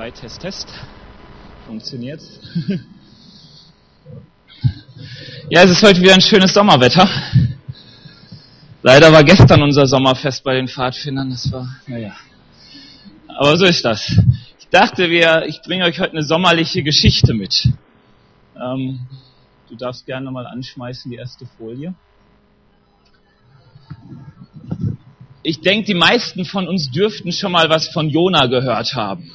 3, Test, Test. Funktioniert. ja, es ist heute wieder ein schönes Sommerwetter. Leider war gestern unser Sommerfest bei den Pfadfindern. Das war, naja. Aber so ist das. Ich dachte, wir, ich bringe euch heute eine sommerliche Geschichte mit. Ähm, du darfst gerne nochmal anschmeißen, die erste Folie. Ich denke, die meisten von uns dürften schon mal was von Jona gehört haben.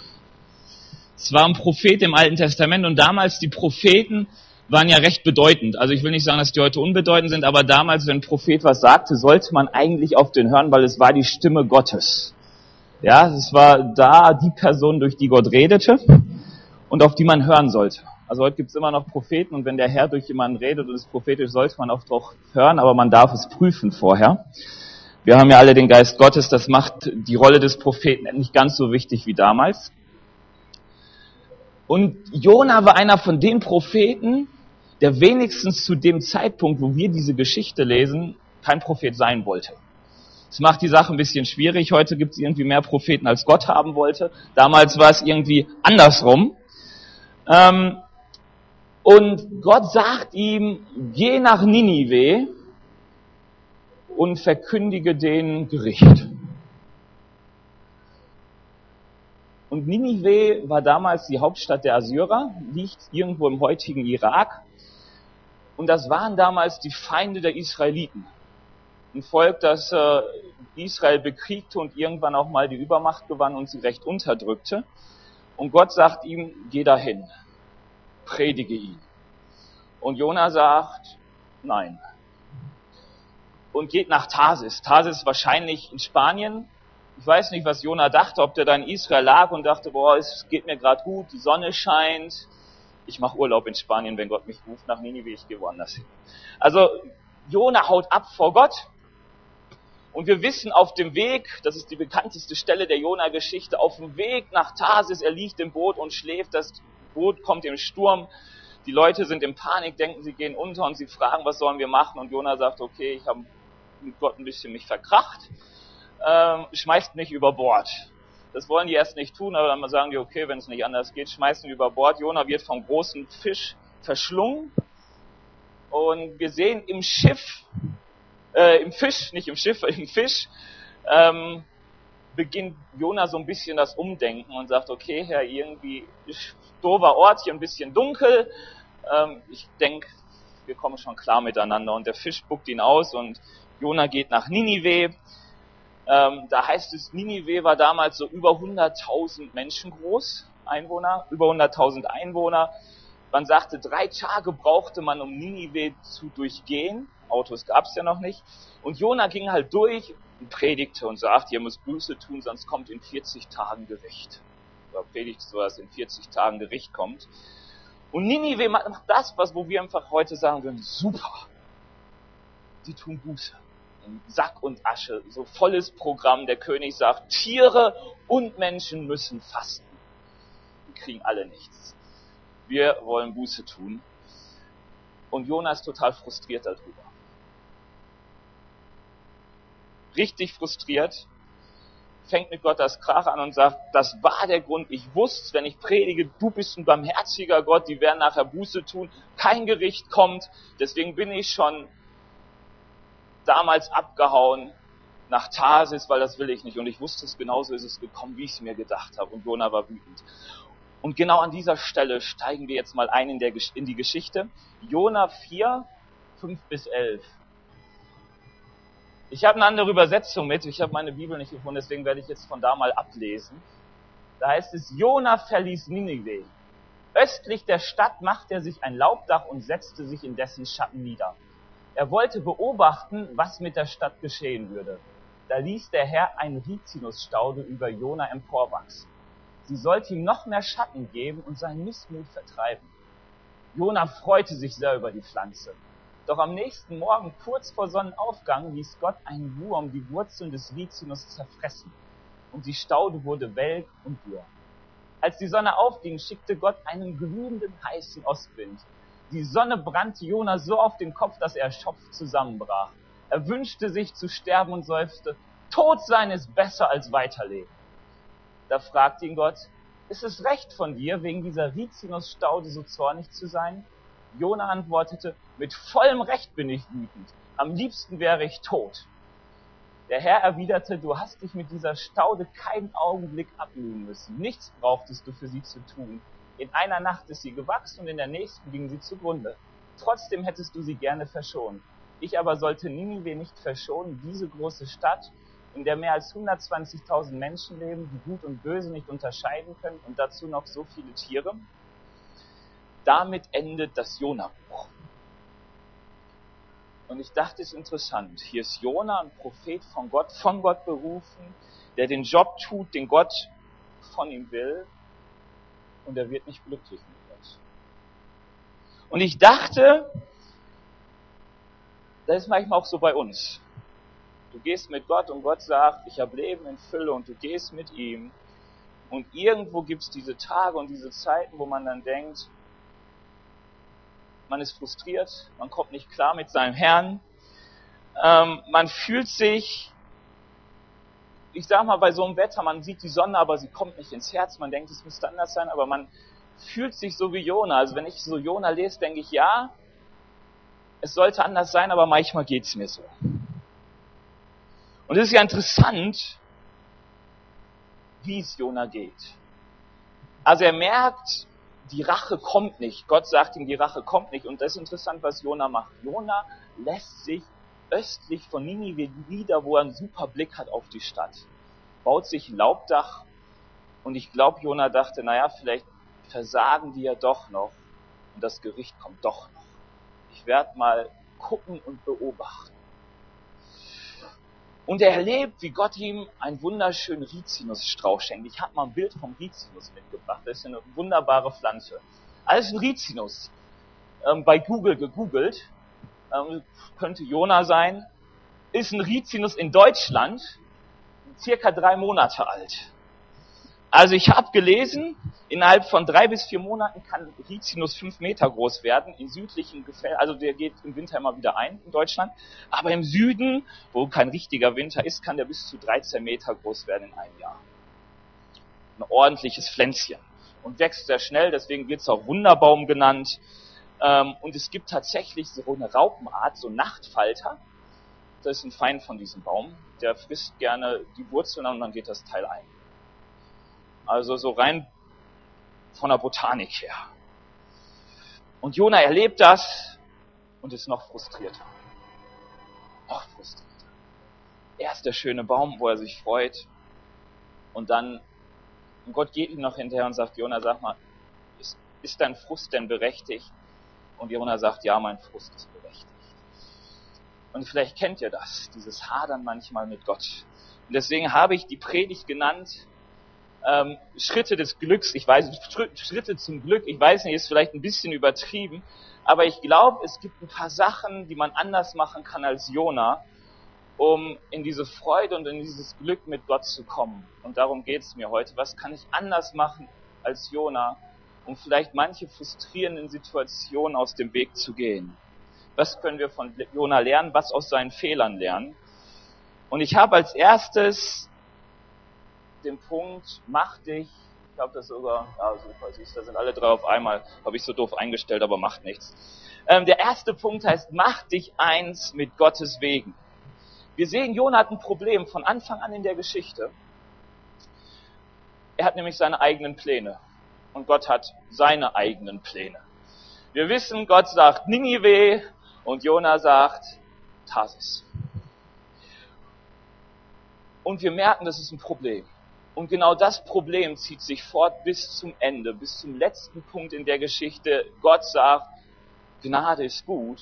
Es war ein Prophet im Alten Testament und damals die Propheten waren ja recht bedeutend. Also ich will nicht sagen, dass die heute unbedeutend sind, aber damals, wenn ein Prophet was sagte, sollte man eigentlich auf den hören, weil es war die Stimme Gottes. Ja, es war da die Person, durch die Gott redete und auf die man hören sollte. Also heute gibt es immer noch Propheten und wenn der Herr durch jemanden redet und ist prophetisch, sollte man auch doch hören, aber man darf es prüfen vorher. Wir haben ja alle den Geist Gottes, das macht die Rolle des Propheten nicht ganz so wichtig wie damals. Und Jona war einer von den Propheten, der wenigstens zu dem Zeitpunkt, wo wir diese Geschichte lesen, kein Prophet sein wollte. Das macht die Sache ein bisschen schwierig. Heute gibt es irgendwie mehr Propheten, als Gott haben wollte. Damals war es irgendwie andersrum. Ähm, und Gott sagt ihm, geh nach Ninive und verkündige den Gericht. Und Ninive war damals die Hauptstadt der Assyrer, liegt irgendwo im heutigen Irak. Und das waren damals die Feinde der Israeliten. Ein Volk, das äh, Israel bekriegte und irgendwann auch mal die Übermacht gewann und sie recht unterdrückte. Und Gott sagt ihm, geh dahin, predige ihn. Und Jona sagt, nein. Und geht nach Tarsis. Tarsis wahrscheinlich in Spanien, ich weiß nicht, was Jona dachte, ob der da in Israel lag und dachte, boah, es geht mir gerade gut, die Sonne scheint. Ich mache Urlaub in Spanien, wenn Gott mich ruft nach Ninive, ich gehe woanders hin. Also Jona haut ab vor Gott. Und wir wissen auf dem Weg, das ist die bekannteste Stelle der Jona-Geschichte, auf dem Weg nach Tarsis, er liegt im Boot und schläft, das Boot kommt im Sturm, die Leute sind in Panik, denken, sie gehen unter und sie fragen, was sollen wir machen? Und Jona sagt, okay, ich habe mit Gott ein bisschen mich verkracht ähm, schmeißt mich über Bord. Das wollen die erst nicht tun, aber dann sagen die, okay, wenn es nicht anders geht, schmeißen über Bord. Jona wird vom großen Fisch verschlungen. Und wir sehen im Schiff, äh, im Fisch, nicht im Schiff, im Fisch, ähm, beginnt Jona so ein bisschen das Umdenken und sagt, okay, Herr, irgendwie doofer Ort, hier ein bisschen dunkel. Ähm, ich denke, wir kommen schon klar miteinander. Und der Fisch spuckt ihn aus und Jona geht nach Ninive. Ähm, da heißt es, Ninive war damals so über 100.000 Menschen groß, Einwohner, über 100.000 Einwohner. Man sagte, drei Tage brauchte man, um Ninive zu durchgehen. Autos gab es ja noch nicht. Und Jona ging halt durch und predigte und sagte, ihr müsst Buße tun, sonst kommt in 40 Tagen Gericht. Oder predigt so, dass in 40 Tagen Gericht kommt. Und Ninive macht das, was wo wir einfach heute sagen würden, super. Die tun Buße Sack und Asche, so volles Programm. Der König sagt, Tiere und Menschen müssen fasten. Die kriegen alle nichts. Wir wollen Buße tun. Und Jonas ist total frustriert darüber. Richtig frustriert, fängt mit Gott das Krach an und sagt, das war der Grund, ich wusste, wenn ich predige, du bist ein barmherziger Gott, die werden nachher Buße tun, kein Gericht kommt, deswegen bin ich schon damals abgehauen nach Tarsis, weil das will ich nicht. Und ich wusste es, genauso ist es gekommen, wie ich es mir gedacht habe. Und Jona war wütend. Und genau an dieser Stelle steigen wir jetzt mal ein in, der, in die Geschichte. Jona 4, 5 bis 11. Ich habe eine andere Übersetzung mit. Ich habe meine Bibel nicht gefunden, deswegen werde ich jetzt von da mal ablesen. Da heißt es, Jona verließ Ninive. Östlich der Stadt machte er sich ein Laubdach und setzte sich in dessen Schatten nieder. Er wollte beobachten, was mit der Stadt geschehen würde. Da ließ der Herr ein Rizinusstaude über Jona emporwachsen. Sie sollte ihm noch mehr Schatten geben und seinen Missmut vertreiben. Jona freute sich sehr über die Pflanze. Doch am nächsten Morgen, kurz vor Sonnenaufgang, ließ Gott einen Wurm die Wurzeln des Rizinus zerfressen. Und die Staude wurde welk und dürr. Als die Sonne aufging, schickte Gott einen glühenden, heißen Ostwind, die Sonne brannte Jona so auf den Kopf, dass er erschöpft zusammenbrach. Er wünschte sich zu sterben und seufzte, Tod sein ist besser als weiterleben. Da fragte ihn Gott, ist es recht von dir, wegen dieser Rizinusstaude so zornig zu sein? Jona antwortete, mit vollem Recht bin ich wütend. Am liebsten wäre ich tot. Der Herr erwiderte, du hast dich mit dieser Staude keinen Augenblick abmühen müssen. Nichts brauchtest du für sie zu tun. In einer Nacht ist sie gewachsen und in der nächsten ging sie zugrunde. Trotzdem hättest du sie gerne verschont. Ich aber sollte Ninive nicht verschonen, diese große Stadt, in der mehr als 120.000 Menschen leben, die Gut und Böse nicht unterscheiden können und dazu noch so viele Tiere. Damit endet das Jona-Buch. Und ich dachte, es ist interessant. Hier ist Jona, ein Prophet von Gott, von Gott berufen, der den Job tut, den Gott von ihm will. Und er wird nicht glücklich mit Gott. Und ich dachte, das ist manchmal auch so bei uns. Du gehst mit Gott und Gott sagt, ich habe Leben in Fülle und du gehst mit ihm. Und irgendwo gibt es diese Tage und diese Zeiten, wo man dann denkt, man ist frustriert, man kommt nicht klar mit seinem Herrn, ähm, man fühlt sich, ich sag mal, bei so einem Wetter, man sieht die Sonne, aber sie kommt nicht ins Herz, man denkt, es müsste anders sein, aber man fühlt sich so wie Jona. Also wenn ich so Jona lese, denke ich, ja, es sollte anders sein, aber manchmal geht's mir so. Und es ist ja interessant, wie es Jona geht. Also er merkt, die Rache kommt nicht. Gott sagt ihm, die Rache kommt nicht. Und das ist interessant, was Jona macht. Jona lässt sich östlich von Ninive nieder, wo er einen super Blick hat auf die Stadt. Baut sich ein Laubdach. Und ich glaube, Jona dachte, naja, vielleicht versagen die ja doch noch. Und das Gericht kommt doch noch. Ich werde mal gucken und beobachten. Und er erlebt, wie Gott ihm einen wunderschönen Rizinusstrauch schenkt. Ich habe mal ein Bild vom Rizinus mitgebracht. Das ist eine wunderbare Pflanze. Alles ein Rizinus. Ähm, bei Google gegoogelt. Ähm, könnte Jona sein. Ist ein Rizinus in Deutschland. Circa drei Monate alt. Also ich habe gelesen, innerhalb von drei bis vier Monaten kann Rizinus fünf Meter groß werden, in südlichen Gefällen, also der geht im Winter immer wieder ein in Deutschland, aber im Süden, wo kein richtiger Winter ist, kann der bis zu 13 Meter groß werden in einem Jahr. Ein ordentliches Pflänzchen. Und wächst sehr schnell, deswegen wird es auch Wunderbaum genannt. Ähm, und es gibt tatsächlich so eine Raupenart, so Nachtfalter. Das ist ein Feind von diesem Baum. Der frisst gerne die Wurzeln und dann geht das Teil ein. Also so rein von der Botanik her. Und Jona erlebt das und ist noch frustrierter. Noch frustrierter. Erst der schöne Baum, wo er sich freut. Und dann, und Gott geht ihm noch hinterher und sagt, Jona, sag mal, ist, ist dein Frust denn berechtigt? Und Jona sagt, ja, mein Frust ist berechtigt. Und vielleicht kennt ihr das, dieses Hadern manchmal mit Gott. Und deswegen habe ich die Predigt genannt, ähm, Schritte des Glücks, ich weiß, Schritte zum Glück, ich weiß nicht, ist vielleicht ein bisschen übertrieben, aber ich glaube, es gibt ein paar Sachen, die man anders machen kann als Jona, um in diese Freude und in dieses Glück mit Gott zu kommen. Und darum geht es mir heute. Was kann ich anders machen als Jona, um vielleicht manche frustrierenden Situationen aus dem Weg zu gehen? Was können wir von Jona lernen? Was aus seinen Fehlern lernen? Und ich habe als erstes den Punkt, mach dich, ich glaube das sogar, ja super, siehst da sind alle drei auf einmal, habe ich so doof eingestellt, aber macht nichts. Ähm, der erste Punkt heißt, mach dich eins mit Gottes Wegen. Wir sehen, Jona hat ein Problem von Anfang an in der Geschichte. Er hat nämlich seine eigenen Pläne. Und Gott hat seine eigenen Pläne. Wir wissen, Gott sagt Ninive und Jona sagt Tarsis. Und wir merken, das ist ein Problem. Und genau das Problem zieht sich fort bis zum Ende, bis zum letzten Punkt in der Geschichte. Gott sagt, Gnade ist gut.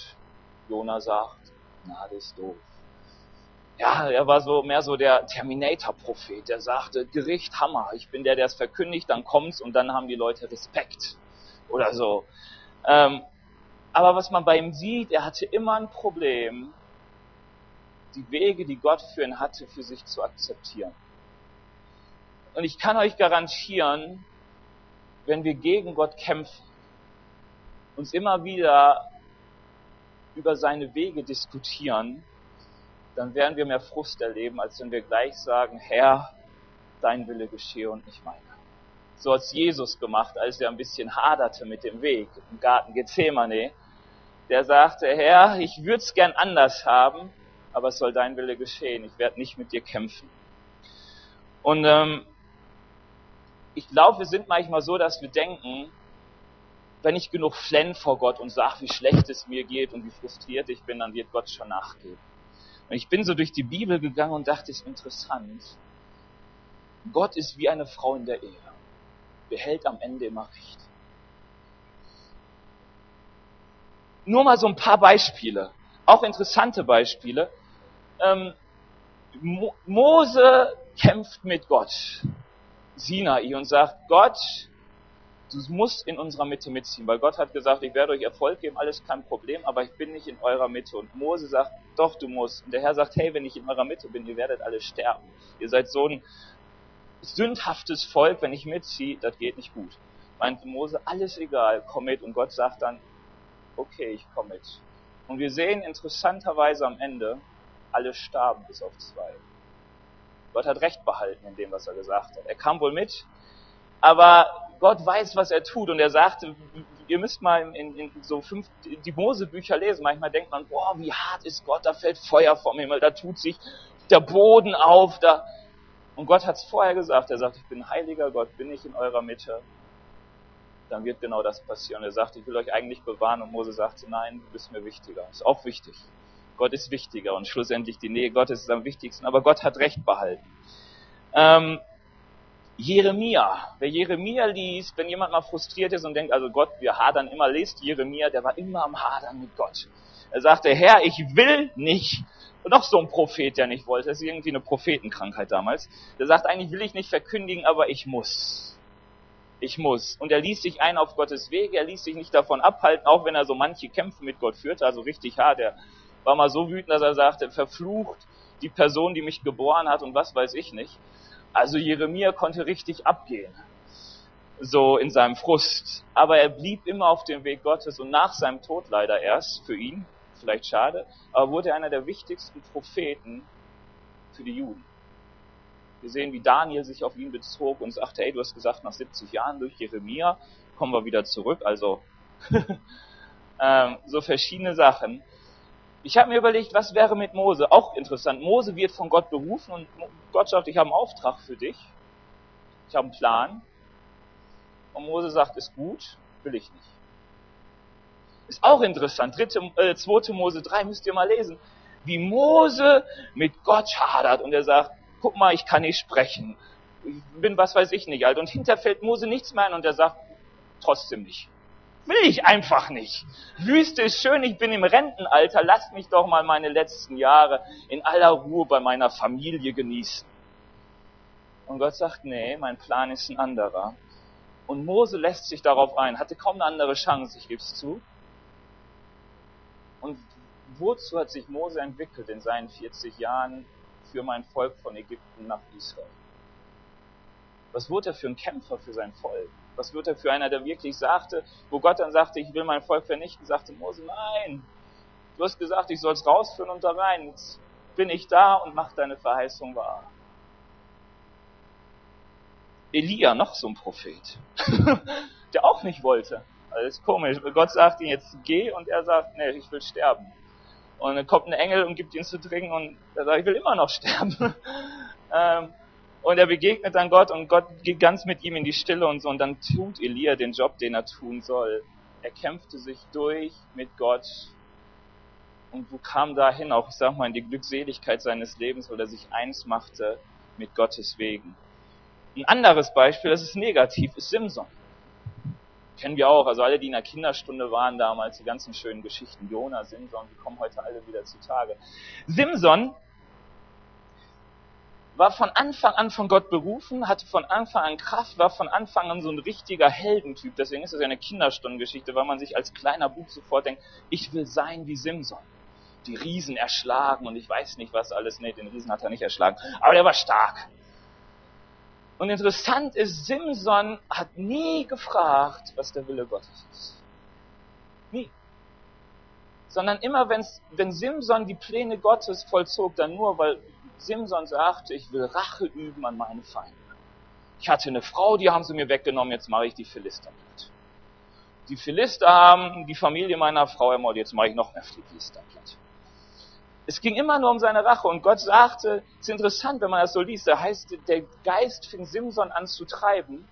Jona sagt, Gnade ist doof. Ja, er war so mehr so der Terminator-Prophet, der sagte, Gericht, Hammer, ich bin der, der es verkündigt, dann kommt's und dann haben die Leute Respekt. Oder so. Ähm, aber was man bei ihm sieht, er hatte immer ein Problem, die Wege, die Gott für ihn hatte, für sich zu akzeptieren. Und ich kann euch garantieren, wenn wir gegen Gott kämpfen, uns immer wieder über seine Wege diskutieren, dann werden wir mehr Frust erleben, als wenn wir gleich sagen, Herr, dein Wille geschehe und nicht meiner. So hat's Jesus gemacht, als er ein bisschen haderte mit dem Weg im Garten Gethsemane. Der sagte, Herr, ich würde es gern anders haben, aber es soll dein Wille geschehen. Ich werde nicht mit dir kämpfen. Und ähm, ich glaube, wir sind manchmal so, dass wir denken, wenn ich genug flenn vor Gott und sage, wie schlecht es mir geht und wie frustriert ich bin, dann wird Gott schon nachgeben. Und ich bin so durch die Bibel gegangen und dachte, es ist interessant. Gott ist wie eine Frau in der Ehe. Behält am Ende immer Recht. Nur mal so ein paar Beispiele. Auch interessante Beispiele. Ähm, Mo Mose kämpft mit Gott. Sinai und sagt, Gott, du musst in unserer Mitte mitziehen, weil Gott hat gesagt, ich werde euch Erfolg geben, alles kein Problem, aber ich bin nicht in eurer Mitte. Und Mose sagt, doch, du musst. Und der Herr sagt, hey, wenn ich in eurer Mitte bin, ihr werdet alle sterben. Ihr seid so ein sündhaftes Volk, wenn ich mitziehe, das geht nicht gut. Meint Mose, alles egal, komm mit. Und Gott sagt dann, okay, ich komme mit. Und wir sehen interessanterweise am Ende, alle starben bis auf zwei. Gott hat Recht behalten in dem, was er gesagt hat. Er kam wohl mit, aber Gott weiß, was er tut und er sagte, ihr müsst mal in, in so fünf, die Mose-Bücher lesen. Manchmal denkt man, boah, wie hart ist Gott, da fällt Feuer vom Himmel, da tut sich der Boden auf, da. Und Gott hat es vorher gesagt. Er sagt, ich bin heiliger Gott, bin ich in eurer Mitte. Dann wird genau das passieren. Er sagt, ich will euch eigentlich bewahren. Und Mose sagt, nein, du bist mir wichtiger. Ist auch wichtig. Gott ist wichtiger und schlussendlich die Nähe Gottes ist am wichtigsten. Aber Gott hat Recht behalten. Ähm, Jeremia. Wer Jeremia liest, wenn jemand mal frustriert ist und denkt, also Gott, wir hadern immer, lest Jeremia, der war immer am Hadern mit Gott. Er sagte, Herr, ich will nicht. Und noch so ein Prophet, der nicht wollte. Das ist irgendwie eine Prophetenkrankheit damals. Der sagt, eigentlich will ich nicht verkündigen, aber ich muss. Ich muss. Und er ließ sich ein auf Gottes Wege, er ließ sich nicht davon abhalten, auch wenn er so manche Kämpfe mit Gott führte, also richtig hart. Er war mal so wütend, dass er sagte, verflucht die Person, die mich geboren hat und was weiß ich nicht. Also Jeremia konnte richtig abgehen, so in seinem Frust. Aber er blieb immer auf dem Weg Gottes und nach seinem Tod leider erst, für ihn, vielleicht schade, aber wurde er einer der wichtigsten Propheten für die Juden. Wir sehen, wie Daniel sich auf ihn bezog und sagte, hey, du hast gesagt, nach 70 Jahren durch Jeremia kommen wir wieder zurück. Also ähm, so verschiedene Sachen. Ich habe mir überlegt, was wäre mit Mose? Auch interessant. Mose wird von Gott berufen und Gott sagt, ich habe einen Auftrag für dich. Ich habe einen Plan. Und Mose sagt, ist gut, will ich nicht. Ist auch interessant. Dritte, äh, 2. Mose 3 müsst ihr mal lesen. Wie Mose mit Gott hadert und er sagt, guck mal, ich kann nicht sprechen. Ich bin was weiß ich nicht alt. Und hinter fällt Mose nichts mehr ein und er sagt, trotzdem nicht. Will ich einfach nicht. Wüste ist schön, ich bin im Rentenalter, lasst mich doch mal meine letzten Jahre in aller Ruhe bei meiner Familie genießen. Und Gott sagt, nee, mein Plan ist ein anderer. Und Mose lässt sich darauf ein, hatte kaum eine andere Chance, ich gebe es zu. Und wozu hat sich Mose entwickelt in seinen 40 Jahren für mein Volk von Ägypten nach Israel? Was wurde er für ein Kämpfer für sein Volk? Was wird er für einer, der wirklich sagte, wo Gott dann sagte, ich will mein Volk vernichten, sagte Mose, nein, du hast gesagt, ich soll es rausführen und da rein. Jetzt bin ich da und mach deine Verheißung wahr. Elia, noch so ein Prophet, der auch nicht wollte. Also ist komisch. Gott sagt ihm jetzt geh und er sagt, nee, ich will sterben. Und dann kommt ein Engel und gibt ihn zu trinken und er sagt, ich will immer noch sterben. ähm, und er begegnet dann Gott und Gott geht ganz mit ihm in die Stille und so. Und dann tut Elia den Job, den er tun soll. Er kämpfte sich durch mit Gott und wo kam dahin auch, ich sag mal, in die Glückseligkeit seines Lebens, weil er sich eins machte mit Gottes Wegen. Ein anderes Beispiel, das ist negativ, ist Simson. Kennen wir auch, also alle, die in der Kinderstunde waren damals, die ganzen schönen Geschichten, Jona, Simson, die kommen heute alle wieder zutage. Simson war von Anfang an von Gott berufen, hatte von Anfang an Kraft, war von Anfang an so ein richtiger Heldentyp. Deswegen ist das ja eine Kinderstundengeschichte, weil man sich als kleiner Bub sofort denkt, ich will sein wie Simson. Die Riesen erschlagen und ich weiß nicht was alles. Nee, den Riesen hat er nicht erschlagen. Aber der war stark. Und interessant ist, Simson hat nie gefragt, was der Wille Gottes ist. Nie. Sondern immer, wenn's, wenn Simson die Pläne Gottes vollzog, dann nur, weil Simson sagte, ich will Rache üben an meine Feinde. ich hatte eine Frau, die haben sie mir weggenommen, jetzt mache ich die Philister platt. Die Philister haben die Familie meiner Frau ermordet, jetzt mache ich noch mehr Philister platt. Es ging immer nur um seine Rache und Gott sagte, es ist interessant, wenn man das so liest, da heißt, der Geist fing Simson an zu treiben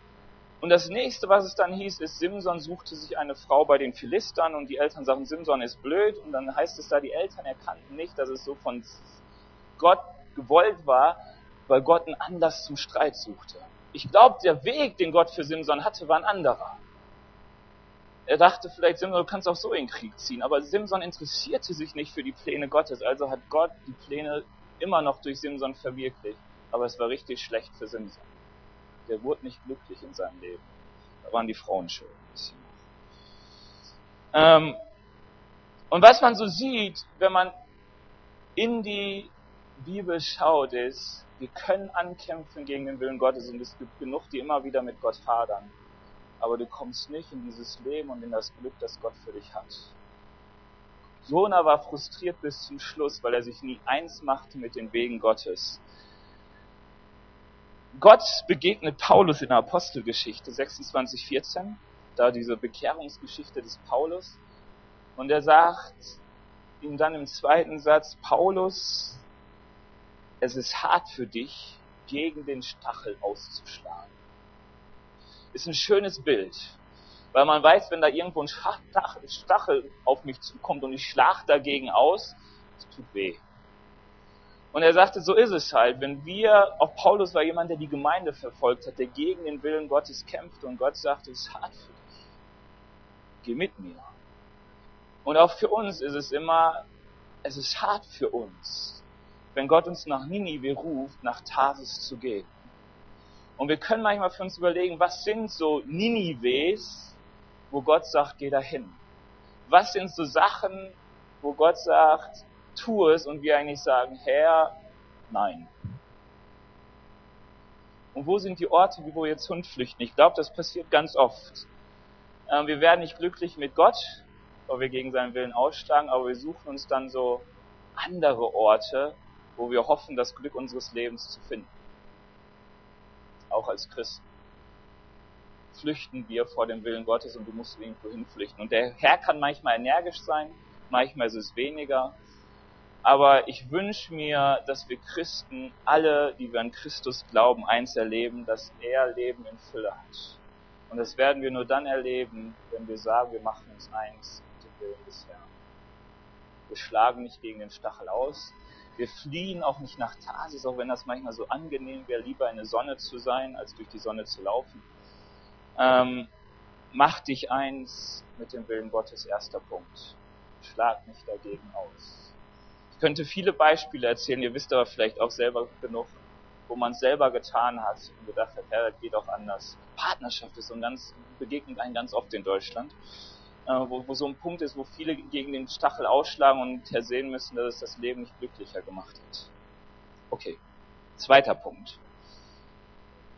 und das nächste, was es dann hieß, ist, Simson suchte sich eine Frau bei den Philistern und die Eltern sagten, Simson ist blöd und dann heißt es da, die Eltern erkannten nicht, dass es so von Gott gewollt war, weil Gott einen Anlass zum Streit suchte. Ich glaube, der Weg, den Gott für Simson hatte, war ein anderer. Er dachte vielleicht, Simson, du kannst auch so in den Krieg ziehen. Aber Simson interessierte sich nicht für die Pläne Gottes. Also hat Gott die Pläne immer noch durch Simson verwirklicht. Aber es war richtig schlecht für Simson. Der wurde nicht glücklich in seinem Leben. Da waren die Frauen schuld. Ähm, und was man so sieht, wenn man in die Bibel schaut, ist, wir können ankämpfen gegen den Willen Gottes und es gibt genug, die immer wieder mit Gott hadern aber du kommst nicht in dieses Leben und in das Glück, das Gott für dich hat. Jona war frustriert bis zum Schluss, weil er sich nie eins machte mit den Wegen Gottes. Gott begegnet Paulus in der Apostelgeschichte 26,14, da diese Bekehrungsgeschichte des Paulus. Und er sagt ihm dann im zweiten Satz, Paulus, es ist hart für dich, gegen den Stachel auszuschlagen ist ein schönes Bild. Weil man weiß, wenn da irgendwo ein Stachel auf mich zukommt und ich schlag dagegen aus, es tut weh. Und er sagte, so ist es halt. Wenn wir, auch Paulus war jemand, der die Gemeinde verfolgt hat, der gegen den Willen Gottes kämpfte und Gott sagte, es ist hart für dich. Geh mit mir. Und auch für uns ist es immer, es ist hart für uns, wenn Gott uns nach Ninive ruft, nach Tarsis zu gehen. Und wir können manchmal für uns überlegen, was sind so Ninives, wo Gott sagt, geh dahin? Was sind so Sachen, wo Gott sagt, tu es und wir eigentlich sagen, Herr, nein. Und wo sind die Orte, wo jetzt Hund flüchten? Ich glaube, das passiert ganz oft. Ähm, wir werden nicht glücklich mit Gott, weil wir gegen seinen Willen ausschlagen, aber wir suchen uns dann so andere Orte, wo wir hoffen, das Glück unseres Lebens zu finden auch als Christen. Flüchten wir vor dem Willen Gottes und du musst irgendwo hinflüchten. Und der Herr kann manchmal energisch sein, manchmal ist es weniger. Aber ich wünsche mir, dass wir Christen, alle, die wir an Christus glauben, eins erleben, dass er Leben in Fülle hat. Und das werden wir nur dann erleben, wenn wir sagen, wir machen uns eins mit dem Willen des Herrn. Wir schlagen nicht gegen den Stachel aus, wir fliehen auch nicht nach Tarsis, auch wenn das manchmal so angenehm wäre, lieber in der Sonne zu sein, als durch die Sonne zu laufen. Ähm, mach dich eins mit dem Willen Gottes, erster Punkt. Schlag nicht dagegen aus. Ich könnte viele Beispiele erzählen, ihr wisst aber vielleicht auch selber genug, wo man es selber getan hat und gedacht hat, ja, das geht auch anders. Partnerschaft ist so ein ganz, begegnet einen ganz oft in Deutschland wo, wo so ein Punkt ist, wo viele gegen den Stachel ausschlagen und ersehen müssen, dass es das Leben nicht glücklicher gemacht hat. Okay, zweiter Punkt.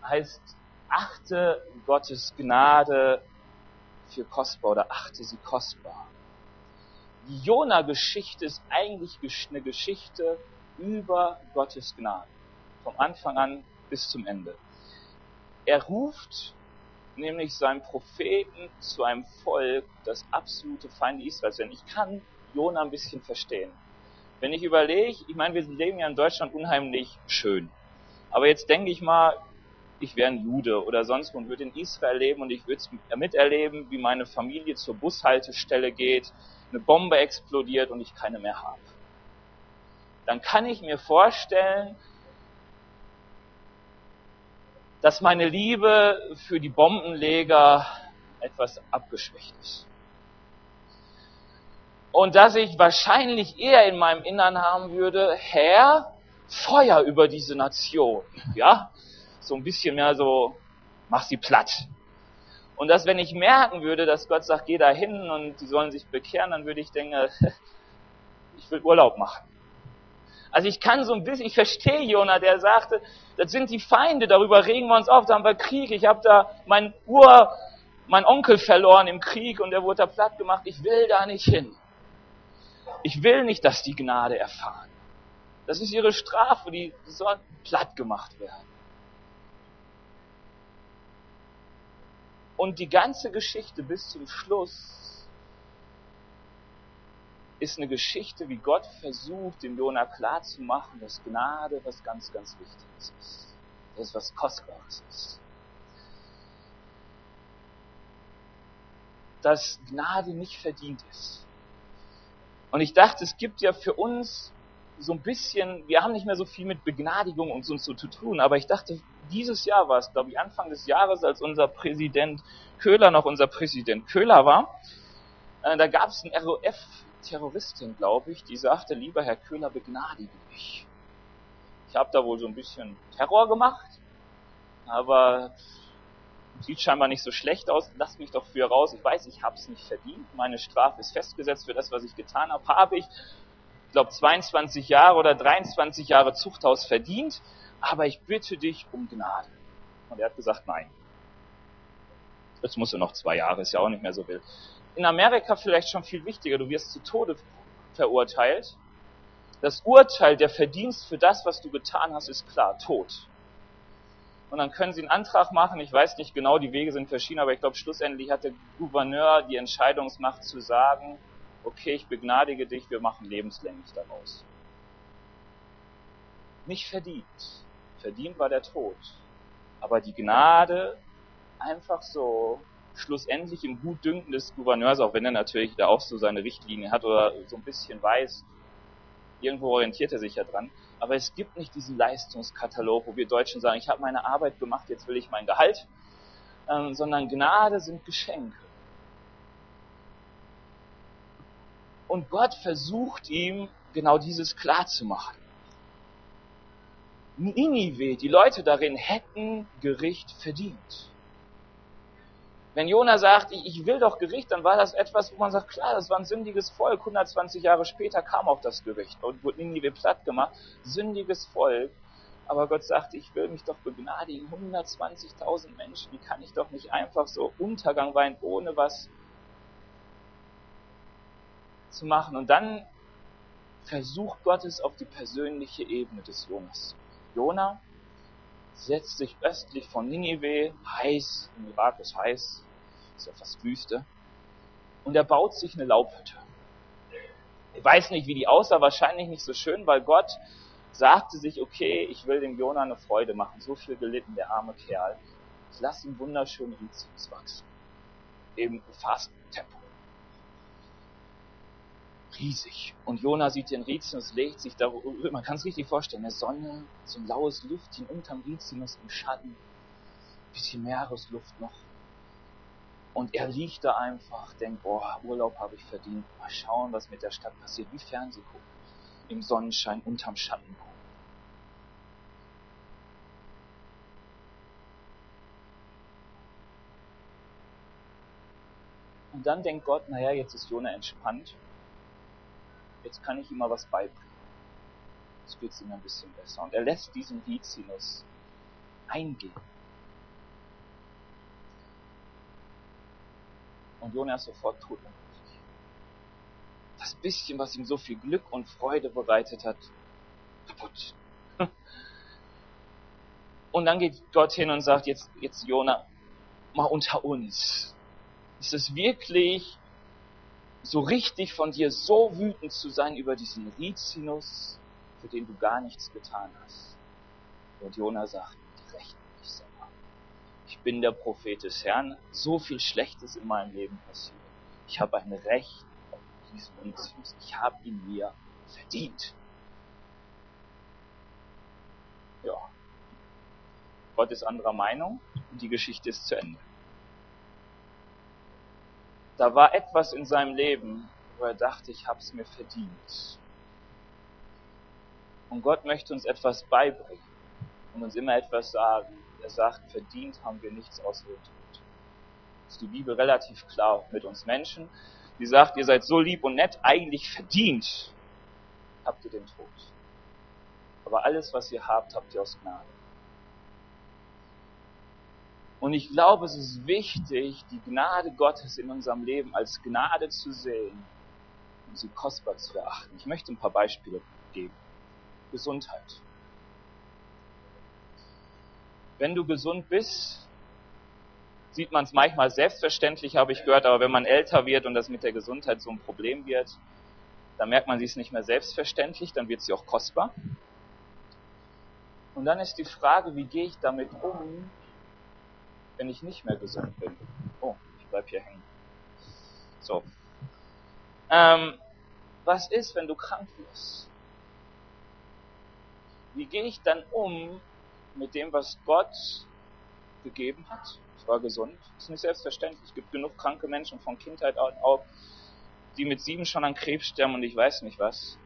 Heißt, achte Gottes Gnade für kostbar oder achte sie kostbar. Die Jona-Geschichte ist eigentlich eine Geschichte über Gottes Gnade. Vom Anfang an bis zum Ende. Er ruft nämlich seinem Propheten zu einem Volk, das absolute Feinde Israels sind. Ich kann Jona ein bisschen verstehen. Wenn ich überlege, ich meine, wir leben ja in Deutschland unheimlich schön. Aber jetzt denke ich mal, ich wäre ein Jude oder sonst wo und würde in Israel leben und ich würde miterleben, wie meine Familie zur Bushaltestelle geht, eine Bombe explodiert und ich keine mehr habe. Dann kann ich mir vorstellen, dass meine Liebe für die Bombenleger etwas abgeschwächt ist. Und dass ich wahrscheinlich eher in meinem Innern haben würde, Herr, Feuer über diese Nation. Ja? So ein bisschen mehr so, mach sie platt. Und dass wenn ich merken würde, dass Gott sagt, geh da hin und die sollen sich bekehren, dann würde ich denken, ich will Urlaub machen. Also ich kann so ein bisschen, ich verstehe Jona, der sagte, das sind die Feinde, darüber regen wir uns auf, da haben wir Krieg, ich habe da meinen Ur, mein Onkel verloren im Krieg und der wurde da platt gemacht, ich will da nicht hin. Ich will nicht, dass die Gnade erfahren. Das ist ihre Strafe, die soll platt gemacht werden. Und die ganze Geschichte bis zum Schluss ist eine Geschichte, wie Gott versucht, dem Jona klarzumachen, dass Gnade was ganz, ganz Wichtiges ist. Dass es was Kostbares ist. Dass Gnade nicht verdient ist. Und ich dachte, es gibt ja für uns so ein bisschen, wir haben nicht mehr so viel mit Begnadigung und so, so zu tun, aber ich dachte, dieses Jahr war es, glaube ich, Anfang des Jahres, als unser Präsident Köhler noch unser Präsident Köhler war, äh, da gab es eine ROF-Terroristin, glaube ich, die sagte, lieber Herr Köhler, begnadige mich. Ich habe da wohl so ein bisschen Terror gemacht, aber sieht scheinbar nicht so schlecht aus, lass mich doch für raus. Ich weiß, ich habe es nicht verdient. Meine Strafe ist festgesetzt für das, was ich getan habe. Habe ich, ich glaube, 22 Jahre oder 23 Jahre Zuchthaus verdient, aber ich bitte dich um Gnade. Und er hat gesagt, nein. Jetzt musst du noch zwei Jahre, ist ja auch nicht mehr so wild. In Amerika vielleicht schon viel wichtiger, du wirst zu Tode verurteilt. Das Urteil, der Verdienst für das, was du getan hast, ist klar, Tod und dann können Sie einen Antrag machen. Ich weiß nicht genau, die Wege sind verschieden, aber ich glaube, schlussendlich hat der Gouverneur die Entscheidungsmacht zu sagen, okay, ich begnadige dich, wir machen lebenslänglich daraus. Nicht verdient. Verdient war der Tod. Aber die Gnade einfach so schlussendlich im Gutdünken des Gouverneurs, auch wenn er natürlich da auch so seine Richtlinie hat oder so ein bisschen weiß, irgendwo orientiert er sich ja dran, aber es gibt nicht diesen Leistungskatalog, wo wir Deutschen sagen, ich habe meine Arbeit gemacht, jetzt will ich mein Gehalt, ähm, sondern Gnade sind Geschenke. Und Gott versucht ihm genau dieses klarzumachen. Ninive, die Leute darin hätten Gericht verdient. Wenn Jona sagt, ich will doch Gericht, dann war das etwas, wo man sagt, klar, das war ein sündiges Volk. 120 Jahre später kam auch das Gericht und wurde Ninive platt gemacht. Sündiges Volk. Aber Gott sagte, ich will mich doch begnadigen. 120.000 Menschen, die kann ich doch nicht einfach so Untergang weinen, ohne was zu machen. Und dann versucht Gott es auf die persönliche Ebene des Jonas. Jona setzt sich östlich von Ninive, heiß, im Irak ist heiß, ist ja fast Wüste, und er baut sich eine Laubhütte. Ich weiß nicht, wie die aussah, wahrscheinlich nicht so schön, weil Gott sagte sich, okay, ich will dem Jonah eine Freude machen, so viel gelitten, der arme Kerl. Ich lasse ihm wunderschön Rizinus wachsen. Eben fast Tempo riesig. Und Jona sieht den Rizinus, legt sich da, man kann es richtig vorstellen, eine Sonne, so ein laues Lüftchen unterm Rizinus im Schatten, bisschen Meeresluft noch. Und er liegt da einfach, denkt, boah, Urlaub habe ich verdient, mal schauen, was mit der Stadt passiert, wie Fernseh gucken, im Sonnenschein unterm Schatten Und dann denkt Gott, naja, jetzt ist Jona entspannt jetzt kann ich ihm mal was beibringen. Jetzt geht es ihm ein bisschen besser. Und er lässt diesen Rizinus eingehen. Und Jonah ist sofort todunglücklich. Das bisschen, was ihm so viel Glück und Freude bereitet hat, kaputt. Und dann geht Gott hin und sagt, jetzt, jetzt Jonah, mal unter uns. Ist es wirklich so richtig von dir so wütend zu sein über diesen Rizinus, für den du gar nichts getan hast. Und Jona sagt, recht mich selber. Ich bin der Prophet des Herrn, so viel Schlechtes in meinem Leben passiert. Ich habe ein Recht auf diesen Rizinus. Ich habe ihn mir verdient. Ja. Gott ist anderer Meinung und die Geschichte ist zu Ende da war etwas in seinem Leben, wo er dachte, ich habe es mir verdient. Und Gott möchte uns etwas beibringen und uns immer etwas sagen. Er sagt, verdient haben wir nichts außer den Tod. Ist die Bibel relativ klar mit uns Menschen. Die sagt, ihr seid so lieb und nett, eigentlich verdient habt ihr den Tod. Aber alles, was ihr habt, habt ihr aus Gnade. Und ich glaube, es ist wichtig, die Gnade Gottes in unserem Leben als Gnade zu sehen und sie kostbar zu erachten. Ich möchte ein paar Beispiele geben. Gesundheit. Wenn du gesund bist, sieht man es manchmal selbstverständlich, habe ich gehört, aber wenn man älter wird und das mit der Gesundheit so ein Problem wird, dann merkt man, sie ist nicht mehr selbstverständlich, dann wird sie auch kostbar. Und dann ist die Frage, wie gehe ich damit um, wenn ich nicht mehr gesund bin? Oh, ich bleib hier hängen. So. Ähm, was ist, wenn du krank wirst? Wie gehe ich dann um mit dem, was Gott gegeben hat? Ich war gesund. Ist nicht selbstverständlich. Es gibt genug kranke Menschen von Kindheit auf, die mit sieben schon an Krebs sterben und ich weiß nicht was.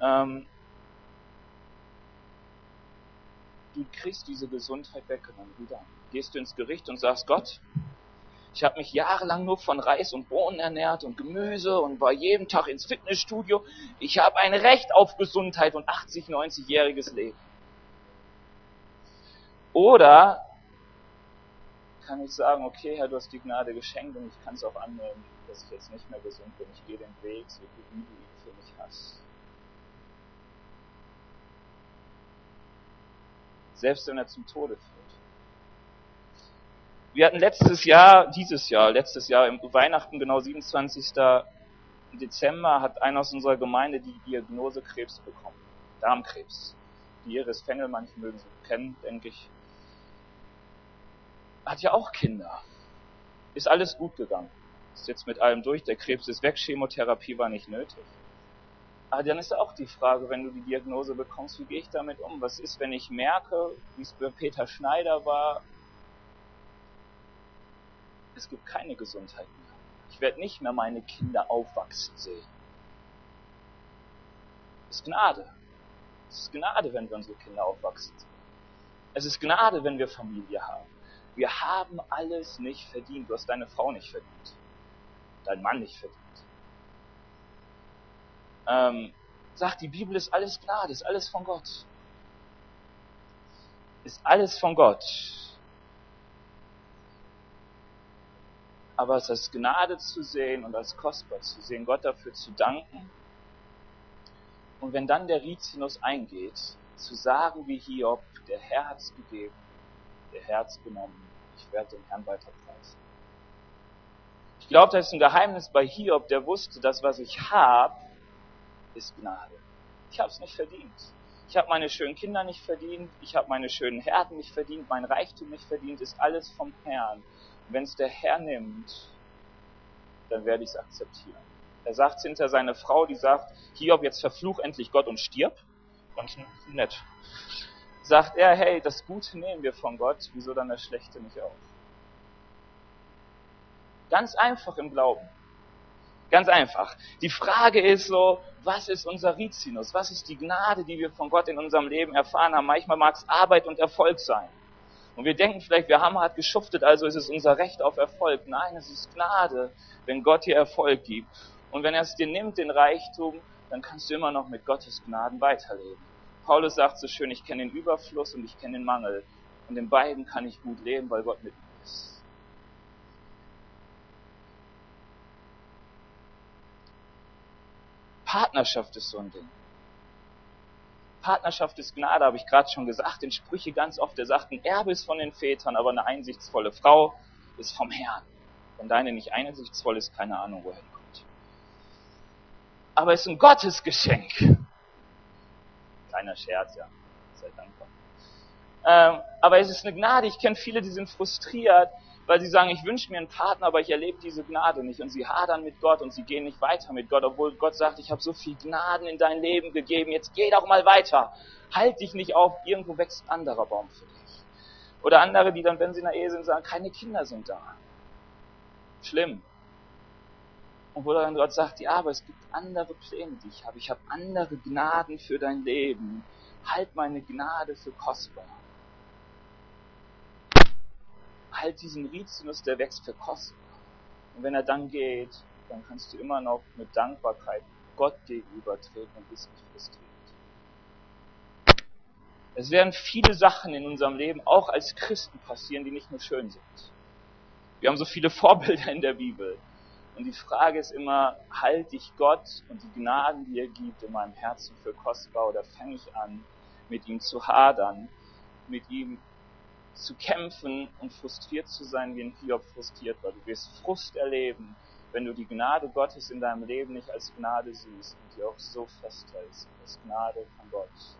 Ähm, du kriegst diese Gesundheit weggenommen. Wieder. Gehst du ins Gericht und sagst, Gott, ich habe mich jahrelang nur von Reis und Bohnen ernährt und Gemüse und war jeden Tag ins Fitnessstudio. Ich habe ein Recht auf Gesundheit und 80, 90-jähriges Leben. Oder kann ich sagen, okay, Herr, du hast die Gnade geschenkt und ich kann es auch annehmen, dass ich jetzt nicht mehr gesund bin. Ich gehe den Weg, so wie du ihn für mich hast. Selbst wenn er zum Tode führt. Wir hatten letztes Jahr, dieses Jahr, letztes Jahr im Weihnachten, genau 27. Dezember, hat einer aus unserer Gemeinde die Diagnose Krebs bekommen. Darmkrebs. Die Iris Fennel, manche mögen sie kennen, denke ich. Hat ja auch Kinder. Ist alles gut gegangen. Ist jetzt mit allem durch, der Krebs ist weg, Chemotherapie war nicht nötig. Aber dann ist auch die Frage, wenn du die Diagnose bekommst, wie gehe ich damit um? Was ist, wenn ich merke, wie es bei Peter Schneider war, es gibt keine Gesundheit mehr. Ich werde nicht mehr meine Kinder aufwachsen sehen. Es ist Gnade. Es ist Gnade, wenn wir unsere Kinder aufwachsen sehen. Es ist Gnade, wenn wir Familie haben. Wir haben alles nicht verdient. Du hast deine Frau nicht verdient. Dein Mann nicht verdient. Ähm, sagt die Bibel, ist alles Gnade, ist alles von Gott. Ist alles von Gott. Aber es als Gnade zu sehen und als kostbar zu sehen, Gott dafür zu danken. Und wenn dann der Rizinus eingeht, zu sagen wie Hiob, der Herr hat's gegeben, der Herr hat's genommen, ich werde den Herrn weiter preisen. Ich glaube, das ist ein Geheimnis bei Hiob, der wusste, dass was ich habe, ist Gnade. Ich habe es nicht verdient. Ich habe meine schönen Kinder nicht verdient, ich habe meine schönen Herden nicht verdient, mein Reichtum nicht verdient, ist alles vom Herrn wenn es der Herr nimmt, dann werde ich es akzeptieren. Er sagt hinter seine Frau, die sagt, Hiob, jetzt verfluch endlich Gott und stirb. Ganz nett. Sagt er, hey, das Gute nehmen wir von Gott, wieso dann das Schlechte nicht auch? Ganz einfach im Glauben. Ganz einfach. Die Frage ist so, was ist unser Rizinus? Was ist die Gnade, die wir von Gott in unserem Leben erfahren haben? Manchmal mag es Arbeit und Erfolg sein. Und wir denken vielleicht, wir haben hart geschuftet, also ist es unser Recht auf Erfolg. Nein, es ist Gnade, wenn Gott dir Erfolg gibt. Und wenn er es dir nimmt, den Reichtum, dann kannst du immer noch mit Gottes Gnaden weiterleben. Paulus sagt so schön, ich kenne den Überfluss und ich kenne den Mangel. Und in beiden kann ich gut leben, weil Gott mit mir ist. Partnerschaft ist so ein Ding. Partnerschaft ist Gnade, habe ich gerade schon gesagt, in Sprüche ganz oft, der sagt, ein Erbe ist von den Vätern, aber eine einsichtsvolle Frau ist vom Herrn. Wenn deine nicht einsichtsvoll ist, keine Ahnung, woher die kommt. Aber es ist ein Gottesgeschenk. Kleiner Scherz, ja. Seid dankbar. Ähm, aber es ist eine Gnade. Ich kenne viele, die sind frustriert, weil sie sagen, ich wünsche mir einen Partner, aber ich erlebe diese Gnade nicht. Und sie hadern mit Gott und sie gehen nicht weiter mit Gott, obwohl Gott sagt, ich habe so viel Gnaden in dein Leben gegeben, jetzt geh doch mal weiter. Halt dich nicht auf, irgendwo wächst ein anderer Baum für dich. Oder andere, die dann, wenn sie in der Ehe sind, sagen, keine Kinder sind da. Schlimm. Und wo dann Gott sagt, ja, aber es gibt andere Pläne, die ich habe. Ich habe andere Gnaden für dein Leben. Halt meine Gnade für kostbar halt diesen Rizinus, der wächst für Kosten. Und wenn er dann geht, dann kannst du immer noch mit Dankbarkeit Gott gegenüber treten und bist nicht frustriert. Es werden viele Sachen in unserem Leben auch als Christen passieren, die nicht nur schön sind. Wir haben so viele Vorbilder in der Bibel. Und die Frage ist immer, halte ich Gott und die Gnaden, die er gibt, in meinem Herzen für kostbar oder fange ich an, mit ihm zu hadern, mit ihm zu kämpfen und frustriert zu sein, wie ein Hiob frustriert war. Du wirst Frust erleben, wenn du die Gnade Gottes in deinem Leben nicht als Gnade siehst und die auch so festhältst, als Gnade von Gott.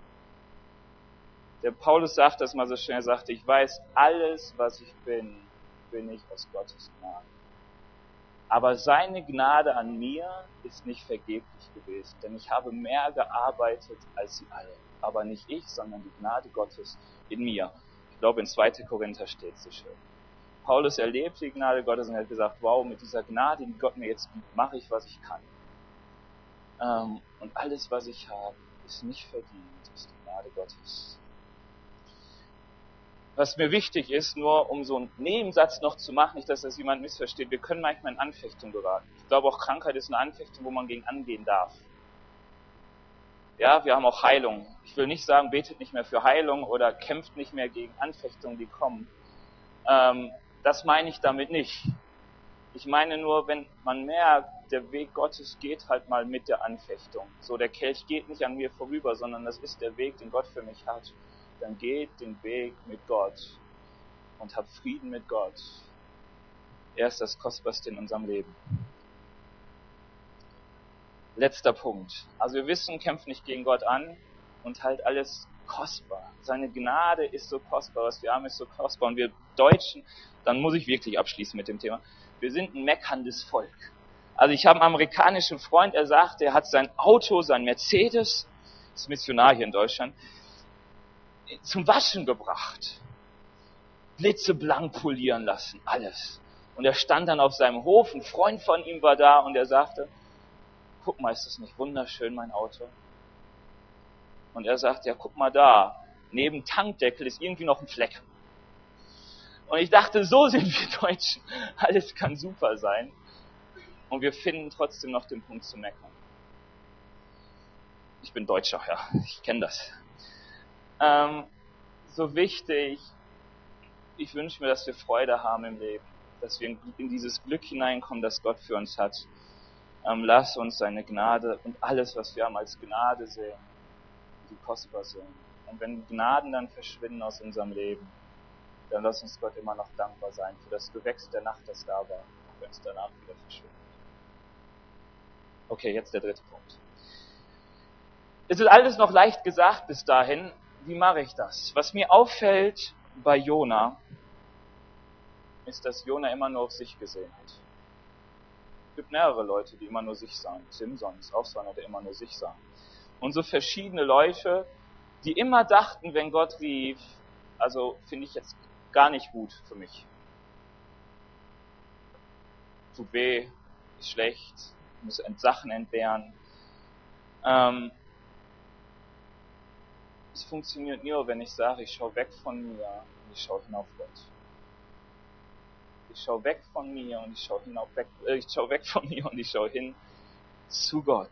Der Paulus sagt das mal so schön, er sagte, ich weiß, alles, was ich bin, bin ich aus Gottes Gnade. Aber seine Gnade an mir ist nicht vergeblich gewesen, denn ich habe mehr gearbeitet als sie alle. Aber nicht ich, sondern die Gnade Gottes in mir. Ich glaube, in 2. Korinther steht es so schön. Paulus erlebt die Gnade Gottes und hat gesagt, wow, mit dieser Gnade, die Gott mir jetzt gibt, mache ich, was ich kann. Ähm, und alles, was ich habe, ist nicht verdient, ist die Gnade Gottes was mir wichtig ist, nur um so einen Nebensatz noch zu machen, nicht, dass das jemand missversteht, wir können manchmal in Anfechtung geraten. Ich glaube auch Krankheit ist eine Anfechtung, wo man gegen angehen darf. Ja, wir haben auch Heilung. Ich will nicht sagen, betet nicht mehr für Heilung oder kämpft nicht mehr gegen Anfechtungen, die kommen. Ähm, das meine ich damit nicht. Ich meine nur, wenn man merkt, der Weg Gottes geht halt mal mit der Anfechtung. So, der Kelch geht nicht an mir vorüber, sondern das ist der Weg, den Gott für mich hat dann geht den Weg mit Gott und habt Frieden mit Gott. Er ist das Kostbarste in unserem Leben. Letzter Punkt. Also wir wissen, kämpft nicht gegen Gott an und halt alles kostbar. Seine Gnade ist so kostbar, was wir haben, ist so kostbar. Und wir Deutschen, dann muss ich wirklich abschließen mit dem Thema. Wir sind ein meckerndes Volk. Also ich habe einen amerikanischen Freund, er sagt, er hat sein Auto, sein Mercedes, ist Missionar hier in Deutschland, zum Waschen gebracht. Blitzeblank polieren lassen, alles. Und er stand dann auf seinem Hof, ein Freund von ihm war da und er sagte, guck mal, ist das nicht wunderschön, mein Auto? Und er sagt, ja, guck mal da, neben Tankdeckel ist irgendwie noch ein Fleck. Und ich dachte, so sind wir Deutschen. Alles kann super sein. Und wir finden trotzdem noch den Punkt zu meckern. Ich bin Deutscher, ja, ich kenne das ähm, so wichtig. Ich wünsche mir, dass wir Freude haben im Leben, dass wir in dieses Glück hineinkommen, das Gott für uns hat. Ähm, lass uns seine Gnade und alles, was wir haben, als Gnade sehen, die kostbar sind. Und wenn Gnaden dann verschwinden aus unserem Leben, dann lass uns Gott immer noch dankbar sein für das Gewächs der Nacht, das da war, wenn es danach wieder verschwindet. Okay, jetzt der dritte Punkt. Es ist alles noch leicht gesagt bis dahin, wie mache ich das? Was mir auffällt bei Jona, ist, dass Jona immer nur auf sich gesehen hat. Es gibt mehrere Leute, die immer nur sich sahen. Simson ist auch so einer, der immer nur sich sah. Und so verschiedene Leute, die immer dachten, wenn Gott rief, also finde ich jetzt gar nicht gut für mich. Tut weh, ist schlecht, muss Sachen entbehren. Ähm, es funktioniert nur, wenn ich sage, ich schaue weg von mir und ich schaue hin auf Gott. Ich schaue weg von mir und ich schaue hin auf weg, äh, ich schaue weg von mir und ich schaue hin zu Gott.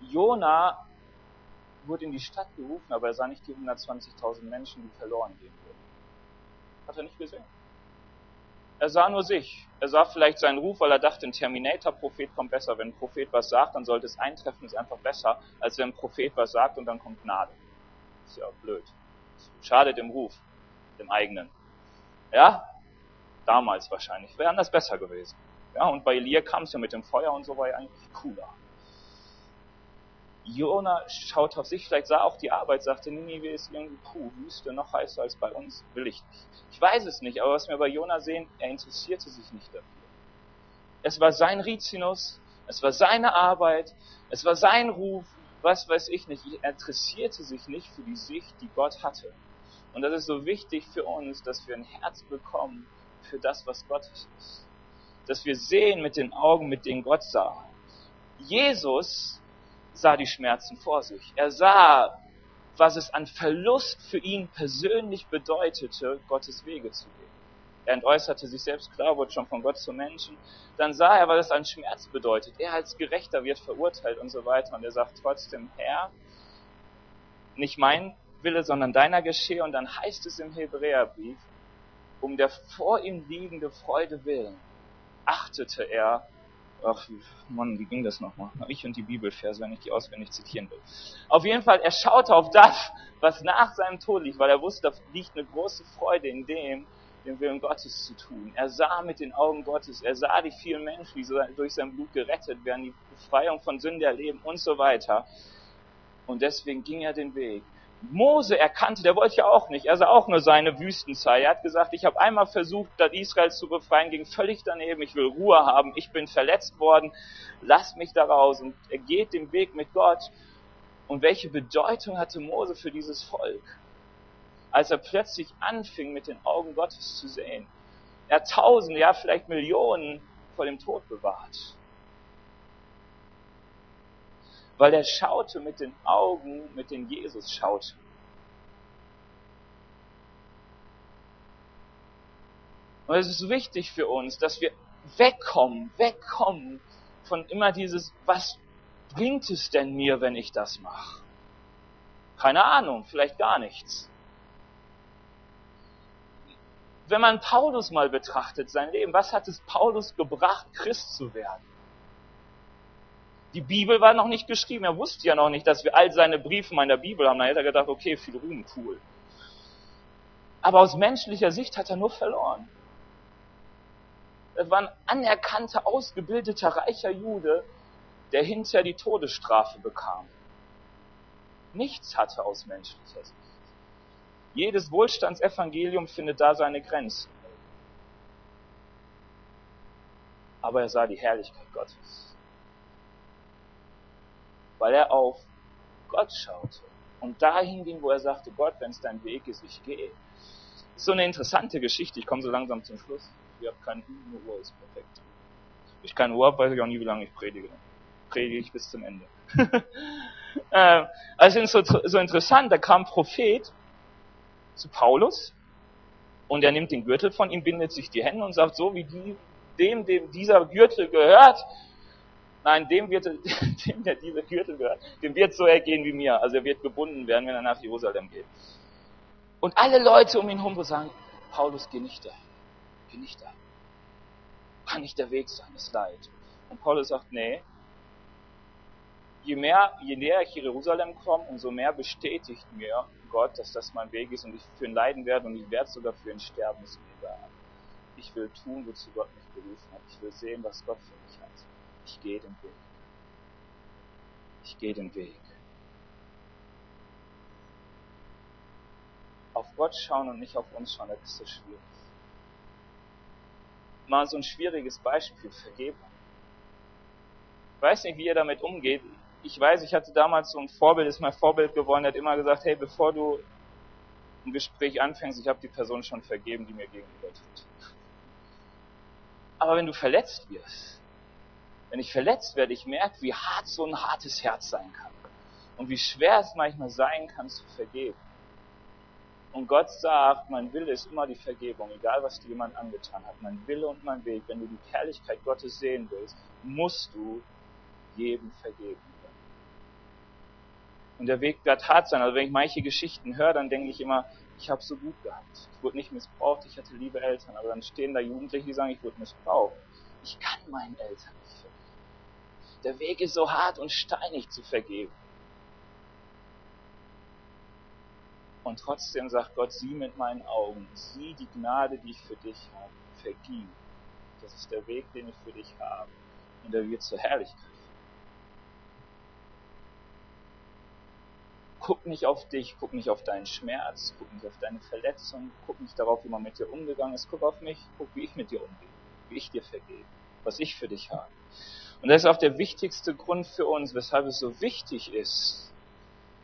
Jona wurde in die Stadt gerufen, aber er sah nicht die 120.000 Menschen, die verloren gehen würden. Hat er nicht gesehen. Er sah nur sich. Er sah vielleicht seinen Ruf, weil er dachte, ein Terminator-Prophet kommt besser. Wenn ein Prophet was sagt, dann sollte es eintreffen, ist einfach besser, als wenn ein Prophet was sagt und dann kommt Gnade. ist ja blöd. Das schadet dem Ruf, dem eigenen. Ja? Damals wahrscheinlich. Wäre anders besser gewesen. Ja, und bei Elia kam es ja mit dem Feuer und so war ja eigentlich cooler. Jona schaut auf sich, vielleicht sah auch die Arbeit, sagte, Ninive ist irgendwie, puh, Wüste, noch heißer als bei uns, will ich nicht. Ich weiß es nicht, aber was wir bei Jona sehen, er interessierte sich nicht dafür. Es war sein Rizinus, es war seine Arbeit, es war sein Ruf, was weiß ich nicht. Er interessierte sich nicht für die Sicht, die Gott hatte. Und das ist so wichtig für uns, dass wir ein Herz bekommen für das, was Gottes ist. Dass wir sehen mit den Augen, mit denen Gott sah. Jesus sah die Schmerzen vor sich. Er sah, was es an Verlust für ihn persönlich bedeutete, Gottes Wege zu gehen. Er entäußerte sich selbst klar, wurde schon von Gott zum Menschen. Dann sah er, was es an Schmerz bedeutet. Er als Gerechter wird verurteilt und so weiter. Und er sagt trotzdem, Herr, nicht mein Wille, sondern deiner geschehe. Und dann heißt es im Hebräerbrief, um der vor ihm liegende Freude willen, achtete er ach Mann, wie ging das nochmal? Ich und die Bibelverse, wenn ich die auswendig zitieren will. Auf jeden Fall, er schaute auf das, was nach seinem Tod liegt, weil er wusste, da liegt eine große Freude in dem, den Willen Gottes zu tun. Er sah mit den Augen Gottes, er sah die vielen Menschen, die durch sein Blut gerettet werden, die Befreiung von Sünde erleben und so weiter. Und deswegen ging er den Weg. Mose erkannte, der wollte ja auch nicht, er sah auch nur seine Wüstenzeit. Er hat gesagt, ich habe einmal versucht, das Israel zu befreien, ging völlig daneben, ich will Ruhe haben, ich bin verletzt worden, lass mich da raus. Und er geht den Weg mit Gott. Und welche Bedeutung hatte Mose für dieses Volk? Als er plötzlich anfing, mit den Augen Gottes zu sehen. Er hat Tausende, ja vielleicht Millionen vor dem Tod bewahrt weil er schaute mit den Augen, mit denen Jesus schaute. Und es ist wichtig für uns, dass wir wegkommen, wegkommen von immer dieses, was bringt es denn mir, wenn ich das mache? Keine Ahnung, vielleicht gar nichts. Wenn man Paulus mal betrachtet, sein Leben, was hat es Paulus gebracht, Christ zu werden? Die Bibel war noch nicht geschrieben. Er wusste ja noch nicht, dass wir all seine Briefe in der Bibel haben. Da hätte er gedacht, okay, viel Ruhm, cool. Aber aus menschlicher Sicht hat er nur verloren. Er war ein anerkannter, ausgebildeter, reicher Jude, der hinterher die Todesstrafe bekam. Nichts hatte aus menschlicher Sicht. Jedes Wohlstandsevangelium findet da seine Grenzen. Aber er sah die Herrlichkeit Gottes weil er auf Gott schaute und dahin ging, wo er sagte, Gott, wenn es dein Weg ist, ich gehe. Das ist so eine interessante Geschichte. Ich komme so langsam zum Schluss. Ich habe keine Uhr, ist perfekt. Ich keine Uhr weiß ich auch nie, wie lange ich predige. Predige ich bis zum Ende. äh, also ist so, so interessant, da kam ein Prophet zu Paulus und er nimmt den Gürtel von ihm, bindet sich die Hände und sagt, so wie die, dem, dem dieser Gürtel gehört, Nein, dem wird, dem der diese Gürtel gehört, dem wird so ergehen wie mir. Also er wird gebunden werden, wenn er nach Jerusalem geht. Und alle Leute um ihn herum sagen, Paulus, geh nicht da. Geh nicht da. Kann nicht der Weg sein, ist leid. Und Paulus sagt, nee. Je mehr, je näher ich Jerusalem komme, umso mehr bestätigt mir Gott, dass das mein Weg ist und ich für ihn leiden werde und ich werde sogar für ihn sterben, ist mir egal. Ich will tun, wozu Gott mich berufen hat. Ich will sehen, was Gott für mich hat. Ich gehe den Weg. Ich gehe den Weg. Auf Gott schauen und nicht auf uns schauen, das ist so schwierig. Mal so ein schwieriges Beispiel, Vergebung. Ich weiß nicht, wie ihr damit umgeht. Ich weiß, ich hatte damals so ein Vorbild, ist mein Vorbild geworden, der hat immer gesagt, hey, bevor du ein Gespräch anfängst, ich habe die Person schon vergeben, die mir gegenüber tut. Aber wenn du verletzt wirst, wenn ich verletzt werde, ich merke, wie hart so ein hartes Herz sein kann. Und wie schwer es manchmal sein kann, zu vergeben. Und Gott sagt, mein Wille ist immer die Vergebung, egal was dir jemand angetan hat. Mein Wille und mein Weg, wenn du die Herrlichkeit Gottes sehen willst, musst du jedem vergeben. Und der Weg wird hart sein. Also wenn ich manche Geschichten höre, dann denke ich immer, ich habe so gut gehabt. Ich wurde nicht missbraucht, ich hatte liebe Eltern. Aber dann stehen da Jugendliche, die sagen, ich wurde missbraucht. Ich kann meinen Eltern nicht. Der Weg ist so hart und steinig zu vergeben. Und trotzdem sagt Gott, sieh mit meinen Augen, sieh die Gnade, die ich für dich habe, vergib. Das ist der Weg, den ich für dich habe. Und er wird zur Herrlichkeit. Guck nicht auf dich, guck nicht auf deinen Schmerz, guck nicht auf deine Verletzung, guck nicht darauf, wie man mit dir umgegangen ist, guck auf mich, guck, wie ich mit dir umgehe, wie ich dir vergebe, was ich für dich habe. Und das ist auch der wichtigste Grund für uns, weshalb es so wichtig ist,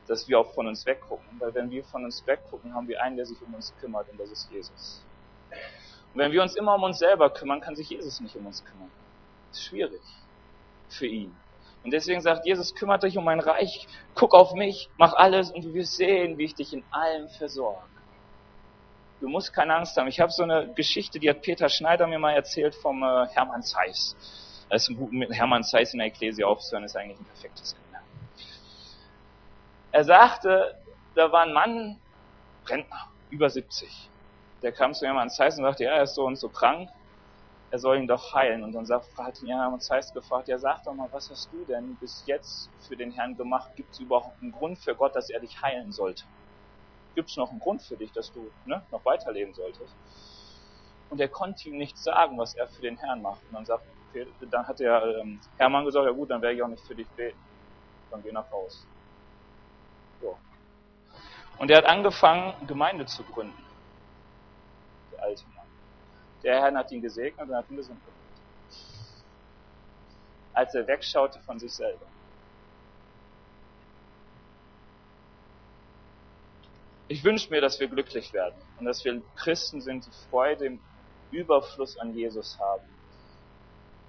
dass wir auch von uns weggucken. Weil wenn wir von uns weggucken, haben wir einen, der sich um uns kümmert, und das ist Jesus. Und wenn wir uns immer um uns selber kümmern, kann sich Jesus nicht um uns kümmern. Das ist schwierig für ihn. Und deswegen sagt Jesus, kümmert euch um mein Reich, guck auf mich, mach alles und du wirst sehen, wie ich dich in allem versorge. Du musst keine Angst haben. Ich habe so eine Geschichte, die hat Peter Schneider mir mal erzählt vom äh, Hermann Zeiss. Das ist mit Hermann Zeiss in der Ekklesia aufzuhören, ist eigentlich ein perfektes Ende. Er sagte, da war ein Mann, Rentner, über 70. Der kam zu Hermann Zeiss und sagte, ja, er ist so und so krank. er soll ihn doch heilen. Und dann sagt, hat ihn Hermann Zeiss gefragt, ja sag doch mal, was hast du denn bis jetzt für den Herrn gemacht? Gibt es überhaupt einen Grund für Gott, dass er dich heilen sollte? Gibt es noch einen Grund für dich, dass du ne, noch weiterleben solltest? Und er konnte ihm nicht sagen, was er für den Herrn macht. Und dann, sagt, dann hat der ähm, Hermann gesagt, ja gut, dann werde ich auch nicht für dich beten. Dann geh nach Haus. So. Und er hat angefangen, Gemeinde zu gründen. Der alte Mann. Der Herr hat ihn gesegnet und hat ihn gesund gemacht. Als er wegschaute von sich selber. Ich wünsche mir, dass wir glücklich werden und dass wir Christen sind, die Freude im Überfluss an Jesus haben.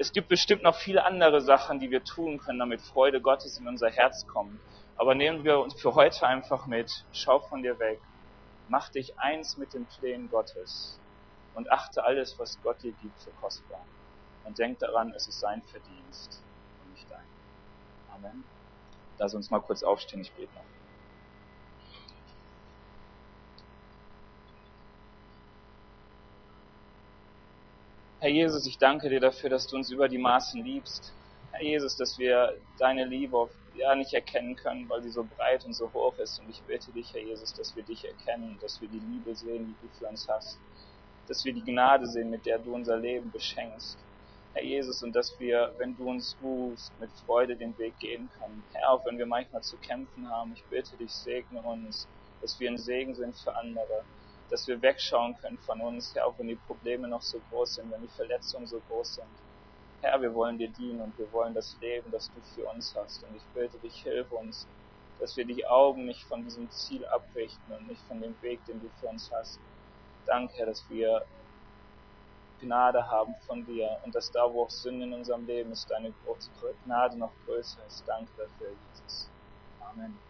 Es gibt bestimmt noch viele andere Sachen, die wir tun können, damit Freude Gottes in unser Herz kommt. Aber nehmen wir uns für heute einfach mit, schau von dir weg, mach dich eins mit den Plänen Gottes und achte alles, was Gott dir gibt, für kostbar. Und denk daran, es ist sein Verdienst und nicht dein. Amen. Lass uns mal kurz aufstehen, ich bete noch. Herr Jesus, ich danke dir dafür, dass du uns über die Maßen liebst. Herr Jesus, dass wir deine Liebe ja nicht erkennen können, weil sie so breit und so hoch ist. Und ich bitte dich, Herr Jesus, dass wir dich erkennen, dass wir die Liebe sehen, die du für uns hast dass wir die Gnade sehen, mit der du unser Leben beschenkst. Herr Jesus, und dass wir, wenn du uns rufst, mit Freude den Weg gehen können. Herr, auch wenn wir manchmal zu kämpfen haben, ich bitte dich, segne uns, dass wir ein Segen sind für andere, dass wir wegschauen können von uns, Herr, auch wenn die Probleme noch so groß sind, wenn die Verletzungen so groß sind. Herr, wir wollen dir dienen und wir wollen das Leben, das du für uns hast. Und ich bitte dich, hilf uns, dass wir die Augen nicht von diesem Ziel abrichten und nicht von dem Weg, den du für uns hast. Danke, Herr, dass wir Gnade haben von dir und dass da, wo auch Sünde in unserem Leben ist, deine Gnade noch größer ist. Danke dafür, Jesus. Amen.